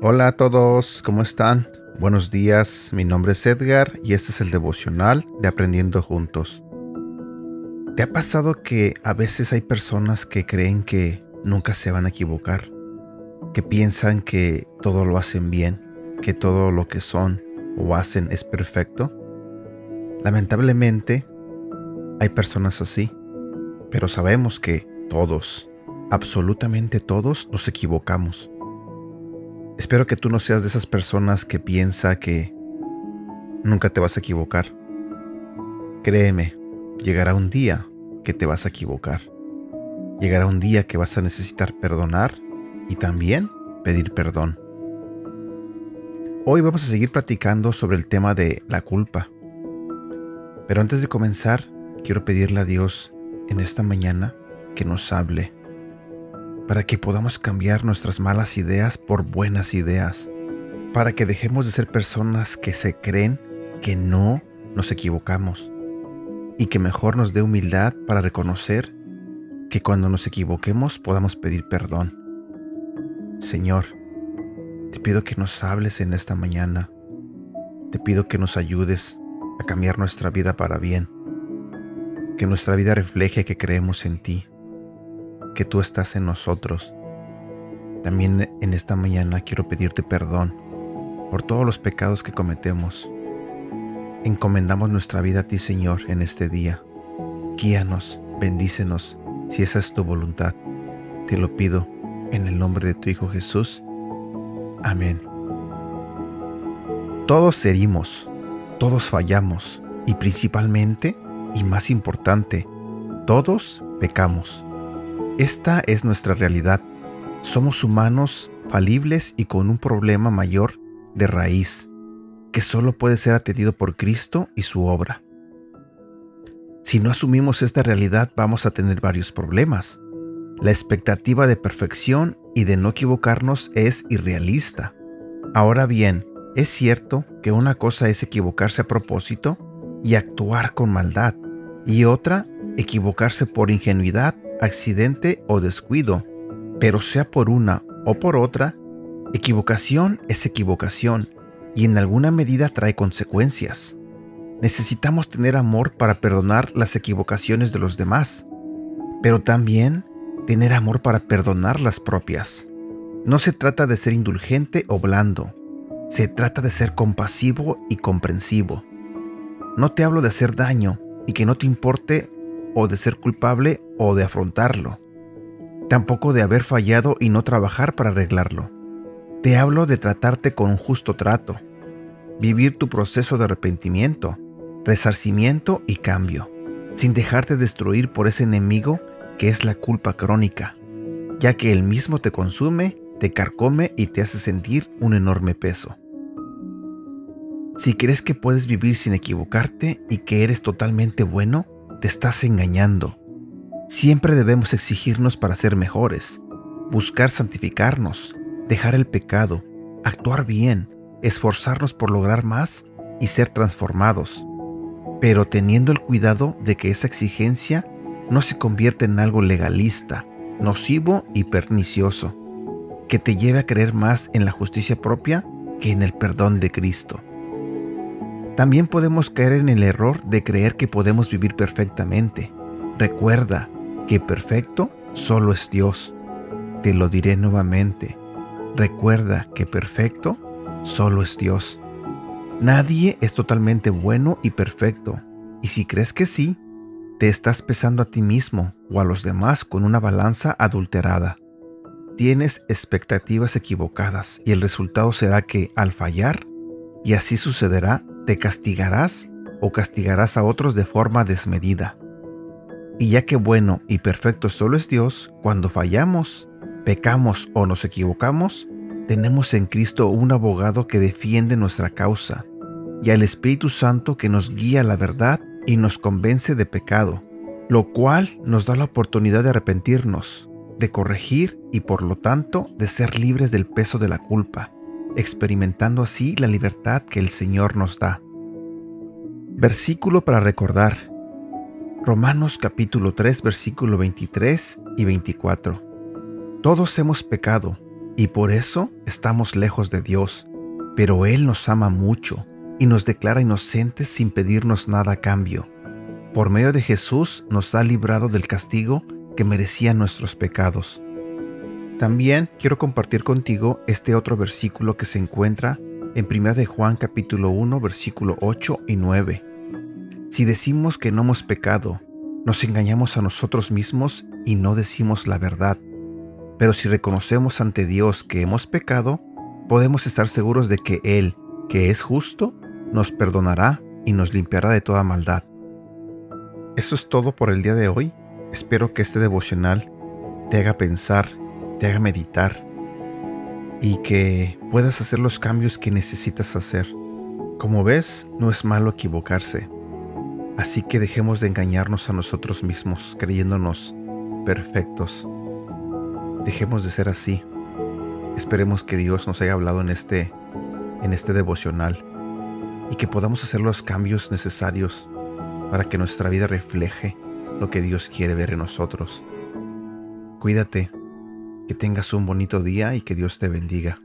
Hola a todos, ¿cómo están? Buenos días, mi nombre es Edgar y este es el devocional de Aprendiendo Juntos. ¿Te ha pasado que a veces hay personas que creen que nunca se van a equivocar? Que piensan que todo lo hacen bien, que todo lo que son o hacen es perfecto? Lamentablemente, hay personas así, pero sabemos que todos, absolutamente todos, nos equivocamos. Espero que tú no seas de esas personas que piensa que nunca te vas a equivocar. Créeme, llegará un día que te vas a equivocar. Llegará un día que vas a necesitar perdonar y también pedir perdón. Hoy vamos a seguir platicando sobre el tema de la culpa. Pero antes de comenzar, quiero pedirle a Dios en esta mañana que nos hable para que podamos cambiar nuestras malas ideas por buenas ideas, para que dejemos de ser personas que se creen que no nos equivocamos y que mejor nos dé humildad para reconocer que cuando nos equivoquemos podamos pedir perdón. Señor, te pido que nos hables en esta mañana, te pido que nos ayudes a cambiar nuestra vida para bien, que nuestra vida refleje que creemos en ti que tú estás en nosotros. También en esta mañana quiero pedirte perdón por todos los pecados que cometemos. Encomendamos nuestra vida a ti, Señor, en este día. Guíanos, bendícenos, si esa es tu voluntad. Te lo pido en el nombre de tu Hijo Jesús. Amén. Todos herimos, todos fallamos y principalmente, y más importante, todos pecamos. Esta es nuestra realidad. Somos humanos falibles y con un problema mayor de raíz, que solo puede ser atendido por Cristo y su obra. Si no asumimos esta realidad vamos a tener varios problemas. La expectativa de perfección y de no equivocarnos es irrealista. Ahora bien, es cierto que una cosa es equivocarse a propósito y actuar con maldad, y otra, equivocarse por ingenuidad accidente o descuido, pero sea por una o por otra, equivocación es equivocación y en alguna medida trae consecuencias. Necesitamos tener amor para perdonar las equivocaciones de los demás, pero también tener amor para perdonar las propias. No se trata de ser indulgente o blando, se trata de ser compasivo y comprensivo. No te hablo de hacer daño y que no te importe o de ser culpable o de afrontarlo. Tampoco de haber fallado y no trabajar para arreglarlo. Te hablo de tratarte con un justo trato, vivir tu proceso de arrepentimiento, resarcimiento y cambio, sin dejarte destruir por ese enemigo que es la culpa crónica, ya que él mismo te consume, te carcome y te hace sentir un enorme peso. Si crees que puedes vivir sin equivocarte y que eres totalmente bueno, te estás engañando. Siempre debemos exigirnos para ser mejores, buscar santificarnos, dejar el pecado, actuar bien, esforzarnos por lograr más y ser transformados, pero teniendo el cuidado de que esa exigencia no se convierta en algo legalista, nocivo y pernicioso, que te lleve a creer más en la justicia propia que en el perdón de Cristo. También podemos caer en el error de creer que podemos vivir perfectamente. Recuerda que perfecto solo es Dios. Te lo diré nuevamente. Recuerda que perfecto solo es Dios. Nadie es totalmente bueno y perfecto. Y si crees que sí, te estás pesando a ti mismo o a los demás con una balanza adulterada. Tienes expectativas equivocadas y el resultado será que al fallar, y así sucederá, te castigarás o castigarás a otros de forma desmedida. Y ya que bueno y perfecto solo es Dios, cuando fallamos, pecamos o nos equivocamos, tenemos en Cristo un abogado que defiende nuestra causa y al Espíritu Santo que nos guía a la verdad y nos convence de pecado, lo cual nos da la oportunidad de arrepentirnos, de corregir y por lo tanto de ser libres del peso de la culpa experimentando así la libertad que el Señor nos da. Versículo para recordar. Romanos capítulo 3 versículo 23 y 24. Todos hemos pecado y por eso estamos lejos de Dios, pero Él nos ama mucho y nos declara inocentes sin pedirnos nada a cambio. Por medio de Jesús nos ha librado del castigo que merecían nuestros pecados. También quiero compartir contigo este otro versículo que se encuentra en 1 de Juan capítulo 1 versículo 8 y 9. Si decimos que no hemos pecado, nos engañamos a nosotros mismos y no decimos la verdad. Pero si reconocemos ante Dios que hemos pecado, podemos estar seguros de que Él, que es justo, nos perdonará y nos limpiará de toda maldad. Eso es todo por el día de hoy. Espero que este devocional te haga pensar te haga meditar y que puedas hacer los cambios que necesitas hacer. Como ves, no es malo equivocarse. Así que dejemos de engañarnos a nosotros mismos creyéndonos perfectos. Dejemos de ser así. Esperemos que Dios nos haya hablado en este en este devocional y que podamos hacer los cambios necesarios para que nuestra vida refleje lo que Dios quiere ver en nosotros. Cuídate que tengas un bonito día y que Dios te bendiga.